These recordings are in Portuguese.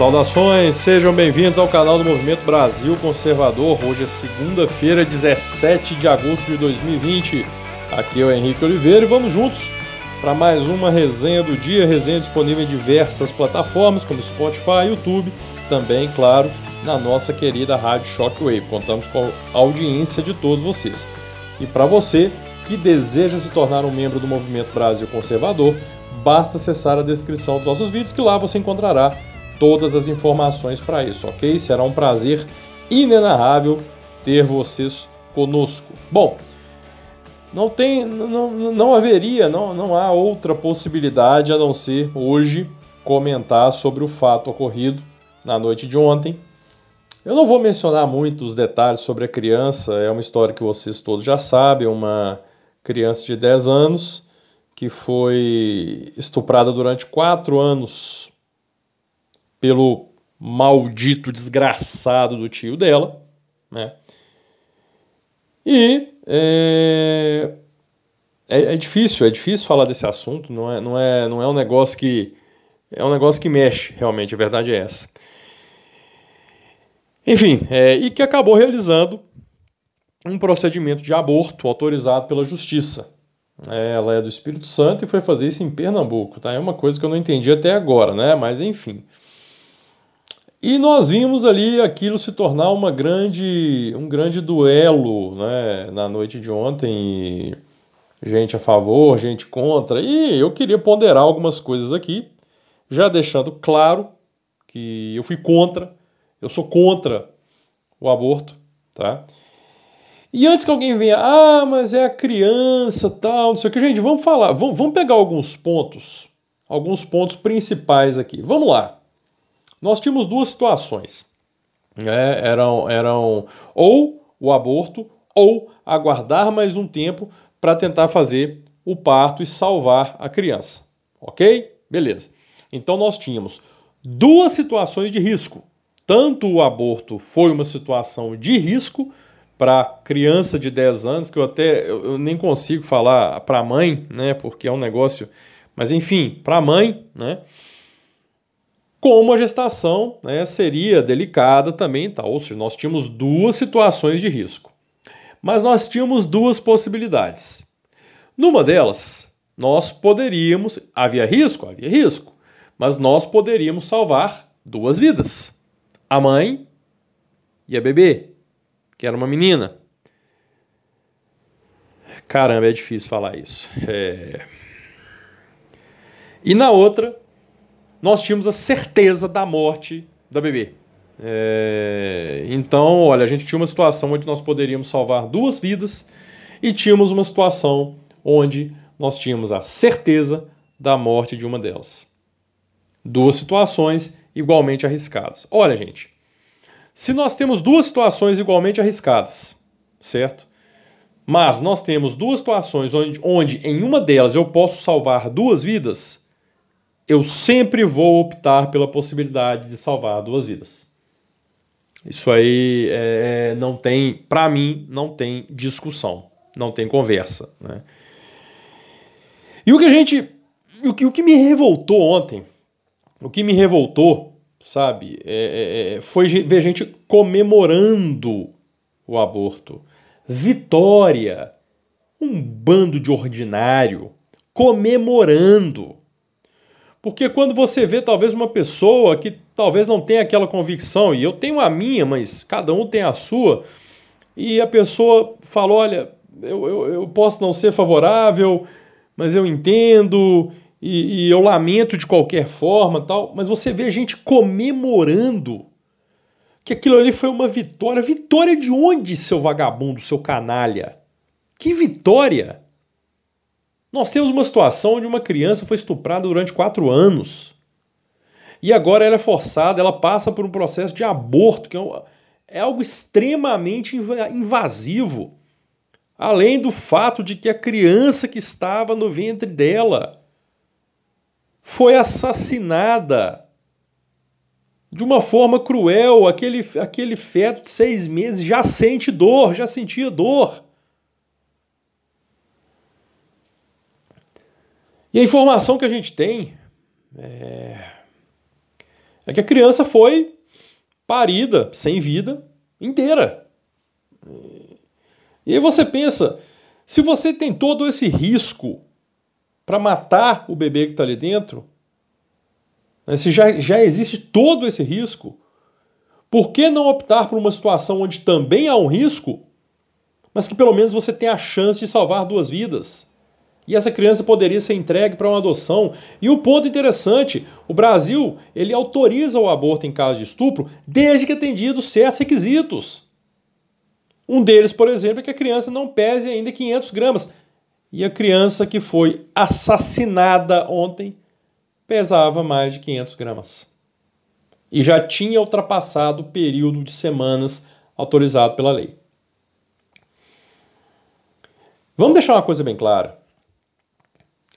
Saudações, sejam bem-vindos ao canal do Movimento Brasil Conservador. Hoje é segunda-feira, 17 de agosto de 2020. Aqui é o Henrique Oliveira e vamos juntos para mais uma resenha do dia. Resenha disponível em diversas plataformas como Spotify, YouTube, também, claro, na nossa querida Rádio Shockwave. Contamos com a audiência de todos vocês. E para você que deseja se tornar um membro do Movimento Brasil Conservador, basta acessar a descrição dos nossos vídeos que lá você encontrará todas as informações para isso, ok? Será um prazer inenarrável ter vocês conosco. Bom, não tem, não, não haveria, não, não há outra possibilidade a não ser hoje comentar sobre o fato ocorrido na noite de ontem. Eu não vou mencionar muito os detalhes sobre a criança, é uma história que vocês todos já sabem, uma criança de 10 anos que foi estuprada durante quatro anos pelo maldito desgraçado do tio dela, né? E é, é, é, difícil, é difícil falar desse assunto, não é, não é, não é um negócio que é um negócio que mexe, realmente, a verdade é essa. Enfim, é, e que acabou realizando um procedimento de aborto autorizado pela justiça. Ela é do Espírito Santo e foi fazer isso em Pernambuco, tá? É uma coisa que eu não entendi até agora, né? Mas enfim. E nós vimos ali aquilo se tornar uma grande, um grande duelo né, na noite de ontem. Gente a favor, gente contra. E eu queria ponderar algumas coisas aqui, já deixando claro que eu fui contra, eu sou contra o aborto, tá? E antes que alguém venha, ah, mas é a criança, tal, não sei o que, gente, vamos falar, vamos, vamos pegar alguns pontos, alguns pontos principais aqui. Vamos lá. Nós tínhamos duas situações. É, eram, eram ou o aborto ou aguardar mais um tempo para tentar fazer o parto e salvar a criança. Ok? Beleza. Então nós tínhamos duas situações de risco. Tanto o aborto foi uma situação de risco para criança de 10 anos, que eu até eu nem consigo falar para a mãe, né? Porque é um negócio. Mas enfim, para a mãe, né? Como a gestação né, seria delicada também, tá? ou seja, nós tínhamos duas situações de risco. Mas nós tínhamos duas possibilidades. Numa delas, nós poderíamos, havia risco? Havia risco, mas nós poderíamos salvar duas vidas: a mãe e a bebê, que era uma menina. Caramba, é difícil falar isso. É... E na outra, nós tínhamos a certeza da morte da bebê. É, então, olha, a gente tinha uma situação onde nós poderíamos salvar duas vidas e tínhamos uma situação onde nós tínhamos a certeza da morte de uma delas. Duas situações igualmente arriscadas. Olha, gente, se nós temos duas situações igualmente arriscadas, certo? Mas nós temos duas situações onde, onde em uma delas eu posso salvar duas vidas, eu sempre vou optar pela possibilidade de salvar duas vidas. Isso aí é, não tem, para mim, não tem discussão, não tem conversa. Né? E o que a gente, o que, o que me revoltou ontem, o que me revoltou, sabe, é, é, é foi ver gente comemorando o aborto. Vitória, um bando de ordinário comemorando. Porque quando você vê talvez uma pessoa que talvez não tenha aquela convicção, e eu tenho a minha, mas cada um tem a sua, e a pessoa fala: olha, eu, eu, eu posso não ser favorável, mas eu entendo, e, e eu lamento de qualquer forma, tal, mas você vê a gente comemorando que aquilo ali foi uma vitória. Vitória de onde, seu vagabundo, seu canalha? Que vitória! Nós temos uma situação onde uma criança foi estuprada durante quatro anos. E agora ela é forçada, ela passa por um processo de aborto, que é, é algo extremamente invasivo. Além do fato de que a criança que estava no ventre dela foi assassinada de uma forma cruel. Aquele, aquele feto de seis meses já sente dor, já sentia dor. E a informação que a gente tem é, É que a criança foi parida, sem vida, inteira. E aí você pensa, se você tem todo esse risco para matar o bebê que está ali dentro, né, se já, já existe todo esse risco, por que não optar por uma situação onde também há um risco, mas que pelo menos você tem a chance de salvar duas vidas? E essa criança poderia ser entregue para uma adoção. E o um ponto interessante, o Brasil, ele autoriza o aborto em caso de estupro desde que atendido certos requisitos. Um deles, por exemplo, é que a criança não pese ainda 500 gramas. E a criança que foi assassinada ontem pesava mais de 500 gramas. E já tinha ultrapassado o período de semanas autorizado pela lei. Vamos deixar uma coisa bem clara.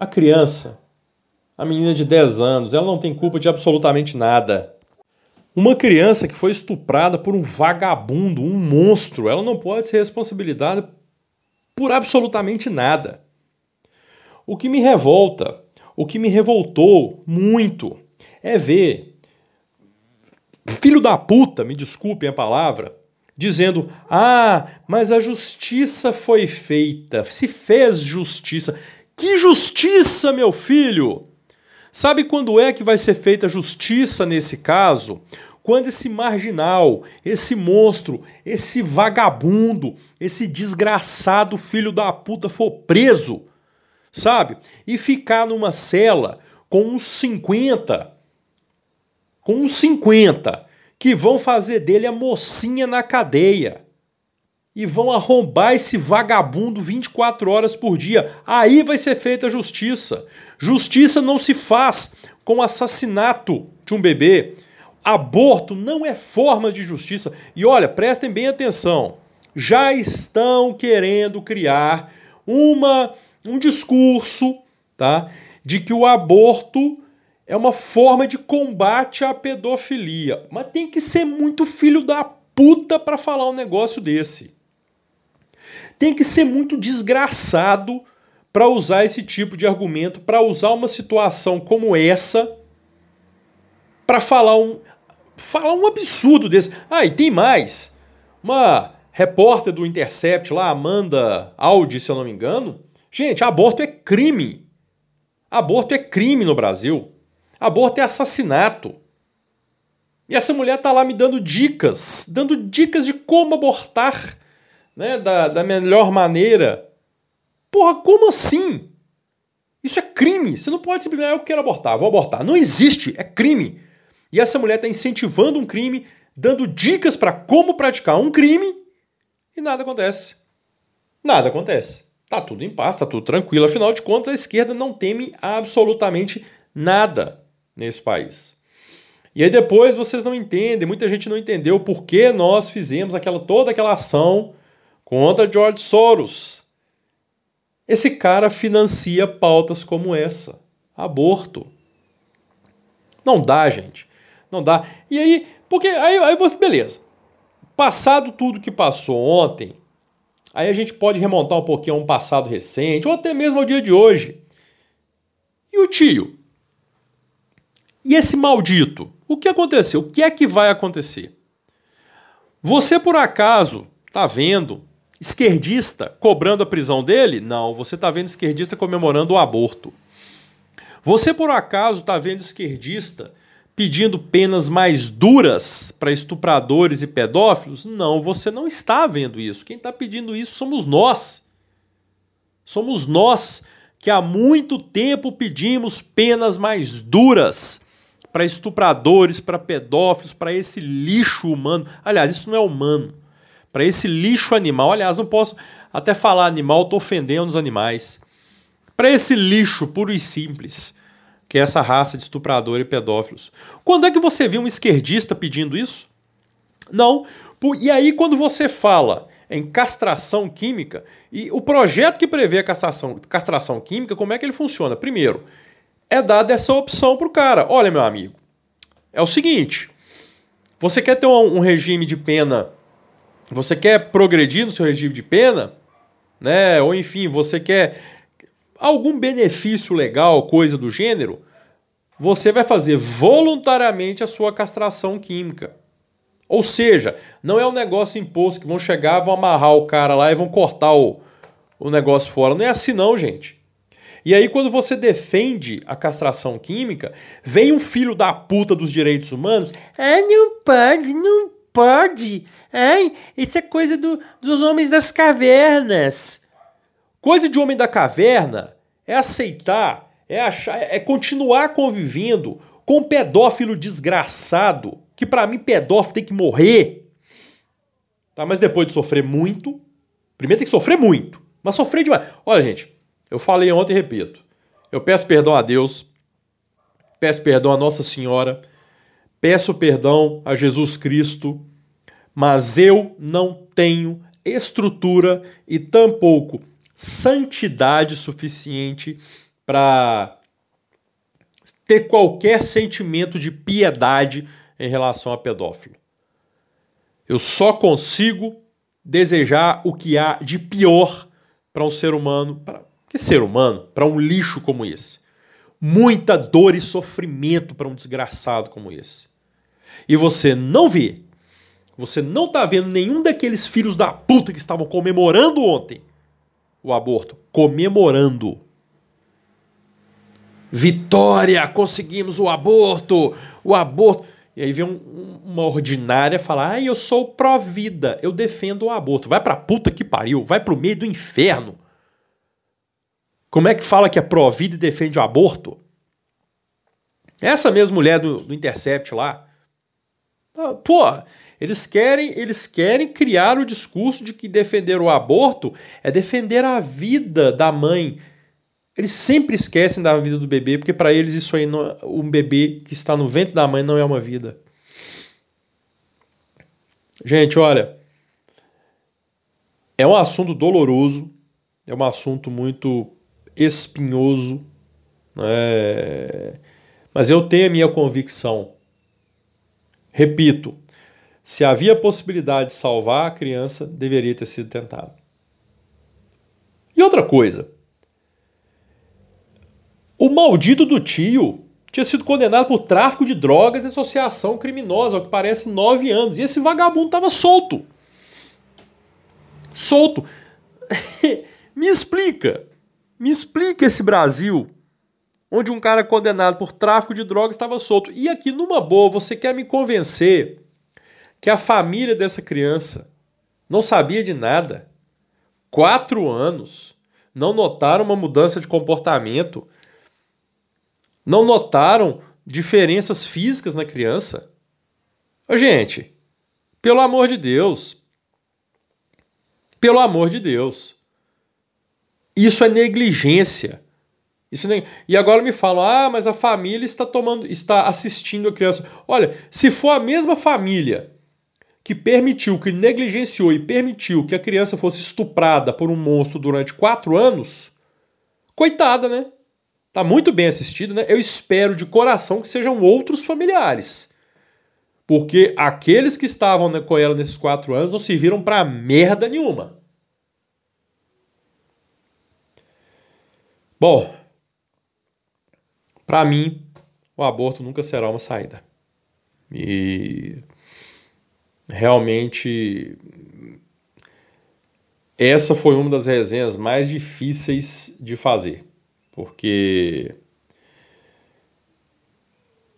A criança, a menina de 10 anos, ela não tem culpa de absolutamente nada. Uma criança que foi estuprada por um vagabundo, um monstro, ela não pode ser responsabilizada por absolutamente nada. O que me revolta, o que me revoltou muito, é ver filho da puta, me desculpem a palavra, dizendo: ah, mas a justiça foi feita, se fez justiça. Que justiça, meu filho! Sabe quando é que vai ser feita justiça nesse caso? Quando esse marginal, esse monstro, esse vagabundo, esse desgraçado filho da puta for preso, sabe? E ficar numa cela com uns 50, com uns 50 que vão fazer dele a mocinha na cadeia e vão arrombar esse vagabundo 24 horas por dia. Aí vai ser feita a justiça. Justiça não se faz com assassinato de um bebê. Aborto não é forma de justiça. E olha, prestem bem atenção. Já estão querendo criar uma um discurso, tá, de que o aborto é uma forma de combate à pedofilia. Mas tem que ser muito filho da puta para falar um negócio desse tem que ser muito desgraçado para usar esse tipo de argumento, para usar uma situação como essa para falar um falar um absurdo desse. Ah, e tem mais. Uma repórter do Intercept lá, Amanda Audi, se eu não me engano. Gente, aborto é crime. Aborto é crime no Brasil. Aborto é assassinato. E essa mulher tá lá me dando dicas, dando dicas de como abortar né, da, da melhor maneira. Porra, como assim? Isso é crime. Você não pode simplesmente, ah, eu quero abortar, vou abortar. Não existe, é crime. E essa mulher está incentivando um crime, dando dicas para como praticar um crime e nada acontece. Nada acontece. Tá tudo em paz, tá tudo tranquilo. Afinal de contas, a esquerda não teme absolutamente nada nesse país. E aí depois vocês não entendem, muita gente não entendeu por que nós fizemos aquela toda aquela ação contra George Soros. Esse cara financia pautas como essa. Aborto. Não dá, gente. Não dá. E aí, porque aí, aí você, beleza. Passado tudo que passou ontem, aí a gente pode remontar um pouquinho a um passado recente, ou até mesmo ao dia de hoje. E o tio? E esse maldito? O que aconteceu? O que é que vai acontecer? Você por acaso tá vendo Esquerdista cobrando a prisão dele? Não, você está vendo esquerdista comemorando o aborto. Você por acaso está vendo esquerdista pedindo penas mais duras para estupradores e pedófilos? Não, você não está vendo isso. Quem está pedindo isso somos nós. Somos nós que há muito tempo pedimos penas mais duras para estupradores, para pedófilos, para esse lixo humano. Aliás, isso não é humano para esse lixo animal. Aliás, não posso até falar animal, estou ofendendo os animais. Para esse lixo puro e simples, que é essa raça de estuprador e pedófilos. Quando é que você viu um esquerdista pedindo isso? Não. E aí, quando você fala em castração química, e o projeto que prevê a castração, castração química, como é que ele funciona? Primeiro, é dada essa opção para o cara. Olha, meu amigo, é o seguinte: você quer ter um, um regime de pena você quer progredir no seu regime de pena, né? Ou enfim, você quer algum benefício legal, coisa do gênero, você vai fazer voluntariamente a sua castração química. Ou seja, não é um negócio imposto que vão chegar, vão amarrar o cara lá e vão cortar o, o negócio fora. Não é assim, não, gente. E aí, quando você defende a castração química, vem um filho da puta dos direitos humanos. Ah, não pode, não pode. Ai, isso é coisa do, dos homens das cavernas. Coisa de homem da caverna é aceitar, é achar, é continuar convivendo com um pedófilo desgraçado, que para mim pedófilo tem que morrer. Tá, mas depois de sofrer muito, primeiro tem que sofrer muito, mas sofrer demais. Olha, gente, eu falei ontem e repito. Eu peço perdão a Deus, peço perdão a Nossa Senhora, peço perdão a Jesus Cristo, mas eu não tenho estrutura e tampouco santidade suficiente para ter qualquer sentimento de piedade em relação a pedófilo. Eu só consigo desejar o que há de pior para um ser humano, para que ser humano, para um lixo como esse. Muita dor e sofrimento para um desgraçado como esse. E você não vê, você não está vendo nenhum daqueles filhos da puta que estavam comemorando ontem o aborto. Comemorando. Vitória! Conseguimos o aborto! O aborto. E aí vem um, uma ordinária falar: ah, eu sou pró-vida, eu defendo o aborto. Vai pra puta que pariu, vai pro meio do inferno. Como é que fala que é pró-vida e defende o aborto? Essa mesma mulher do, do Intercept lá. Ah, pô, eles querem, eles querem criar o discurso de que defender o aborto é defender a vida da mãe. Eles sempre esquecem da vida do bebê, porque para eles isso aí não, um bebê que está no ventre da mãe não é uma vida. Gente, olha, é um assunto doloroso, é um assunto muito espinhoso, é... mas eu tenho a minha convicção. Repito, se havia possibilidade de salvar a criança, deveria ter sido tentado. E outra coisa, o maldito do tio tinha sido condenado por tráfico de drogas e associação criminosa, ao que parece nove anos, e esse vagabundo estava solto. Solto. Me explica. Me explica esse Brasil onde um cara condenado por tráfico de drogas estava solto. E aqui, numa boa, você quer me convencer que a família dessa criança não sabia de nada? Quatro anos. Não notaram uma mudança de comportamento? Não notaram diferenças físicas na criança? Ô, gente, pelo amor de Deus. Pelo amor de Deus. Isso é negligência. Isso nem... E agora me falam: "Ah, mas a família está tomando, está assistindo a criança". Olha, se for a mesma família que permitiu, que negligenciou e permitiu que a criança fosse estuprada por um monstro durante quatro anos, coitada, né? Tá muito bem assistido, né? Eu espero de coração que sejam outros familiares. Porque aqueles que estavam com ela nesses quatro anos não serviram para merda nenhuma. Bom, para mim, o aborto nunca será uma saída. E realmente essa foi uma das resenhas mais difíceis de fazer, porque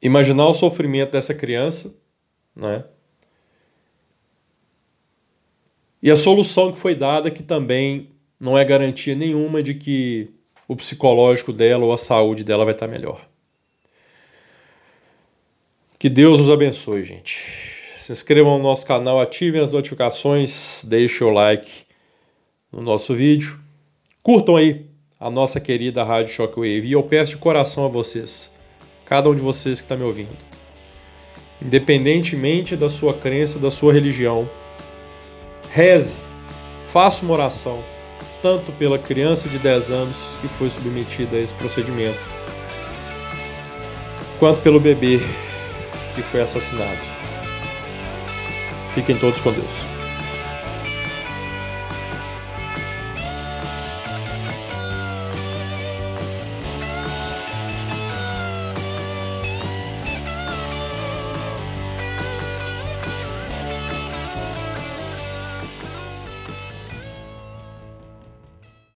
imaginar o sofrimento dessa criança, né? E a solução que foi dada que também não é garantia nenhuma de que o psicológico dela ou a saúde dela vai estar melhor. Que Deus nos abençoe, gente. Se inscrevam no nosso canal, ativem as notificações, deixem o like no nosso vídeo. Curtam aí a nossa querida Rádio Shockwave. E eu peço de coração a vocês, cada um de vocês que está me ouvindo, independentemente da sua crença, da sua religião, reze, faça uma oração tanto pela criança de 10 anos que foi submetida a esse procedimento, quanto pelo bebê que foi assassinado. Fiquem todos com Deus.